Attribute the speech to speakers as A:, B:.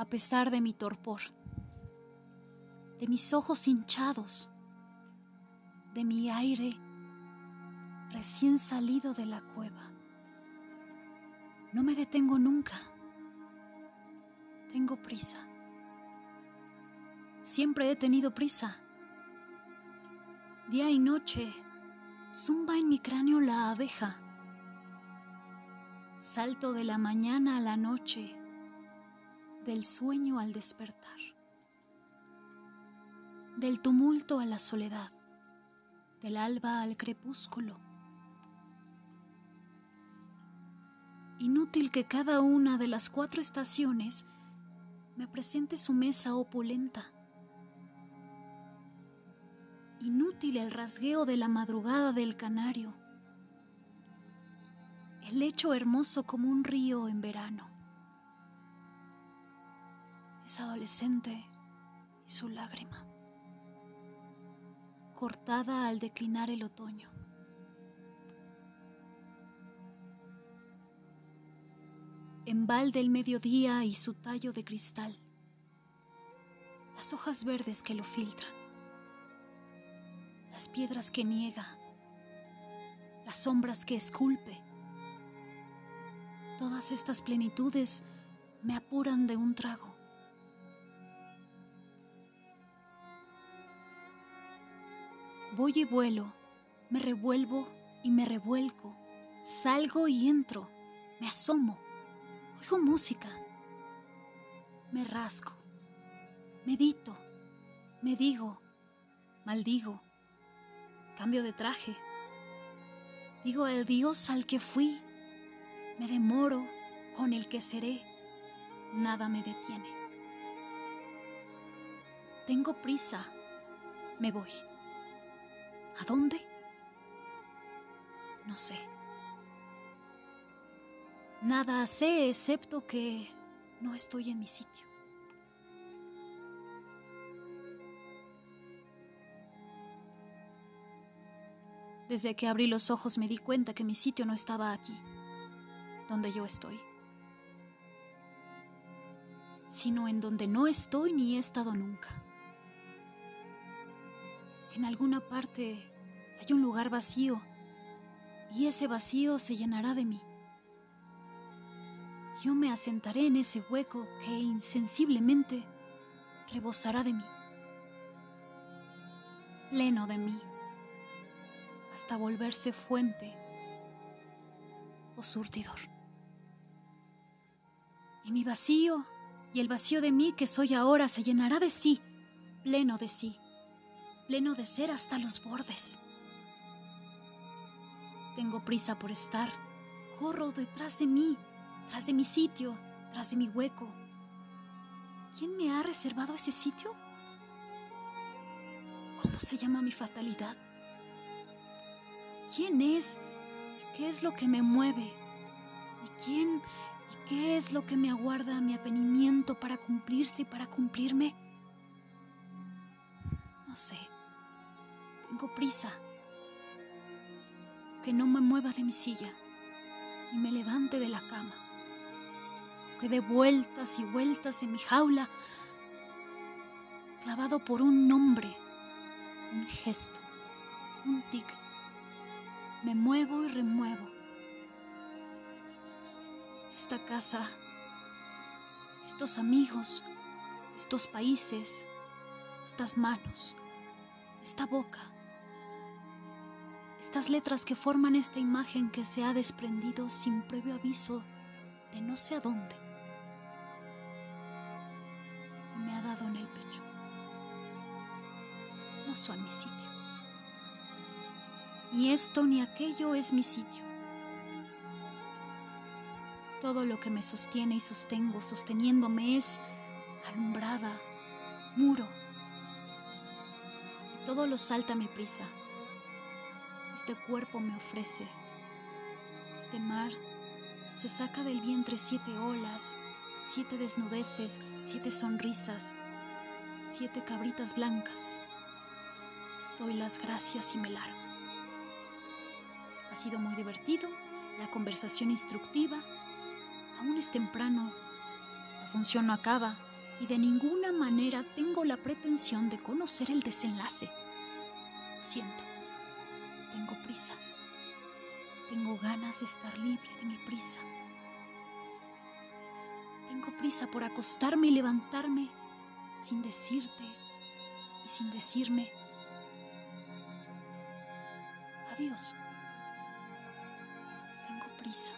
A: a pesar de mi torpor, de mis ojos hinchados, de mi aire recién salido de la cueva. No me detengo nunca. Tengo prisa. Siempre he tenido prisa. Día y noche zumba en mi cráneo la abeja. Salto de la mañana a la noche, del sueño al despertar, del tumulto a la soledad, del alba al crepúsculo. Inútil que cada una de las cuatro estaciones me presente su mesa opulenta. Inútil el rasgueo de la madrugada del canario. El lecho hermoso como un río en verano. Es adolescente y su lágrima. Cortada al declinar el otoño. embalde el mediodía y su tallo de cristal, las hojas verdes que lo filtran, las piedras que niega, las sombras que esculpe. Todas estas plenitudes me apuran de un trago. Voy y vuelo, me revuelvo y me revuelco, salgo y entro, me asomo Oigo música. Me rasco. Medito. Me digo. Maldigo. Cambio de traje. Digo el Dios al que fui. Me demoro con el que seré. Nada me detiene. Tengo prisa. Me voy. ¿A dónde? No sé. Nada sé excepto que no estoy en mi sitio. Desde que abrí los ojos me di cuenta que mi sitio no estaba aquí, donde yo estoy, sino en donde no estoy ni he estado nunca. En alguna parte hay un lugar vacío y ese vacío se llenará de mí yo me asentaré en ese hueco que insensiblemente rebosará de mí, pleno de mí, hasta volverse fuente o surtidor. Y mi vacío y el vacío de mí que soy ahora se llenará de sí, pleno de sí, pleno de ser hasta los bordes. Tengo prisa por estar, corro detrás de mí tras de mi sitio, tras de mi hueco. ¿Quién me ha reservado ese sitio? ¿Cómo se llama mi fatalidad? ¿Quién es y qué es lo que me mueve? ¿Y quién y qué es lo que me aguarda a mi advenimiento para cumplirse y para cumplirme? No sé. Tengo prisa. Que no me mueva de mi silla y me levante de la cama que dé vueltas y vueltas en mi jaula, clavado por un nombre, un gesto, un tic. Me muevo y remuevo. Esta casa, estos amigos, estos países, estas manos, esta boca, estas letras que forman esta imagen que se ha desprendido sin previo aviso de no sé a dónde. en el pecho. No son mi sitio. Ni esto ni aquello es mi sitio. Todo lo que me sostiene y sostengo sosteniéndome es alumbrada, muro. Y todo lo salta a mi prisa. Este cuerpo me ofrece. Este mar se saca del vientre siete olas, siete desnudeces, siete sonrisas, siete cabritas blancas. Doy las gracias y me largo. Ha sido muy divertido, la conversación instructiva. Aún es temprano, la función no acaba. y de ninguna manera tengo la pretensión de conocer el desenlace. Lo siento, tengo prisa. Tengo ganas de estar libre de mi prisa. Tengo prisa por acostarme y levantarme sin decirte y sin decirme adiós. Tengo prisa.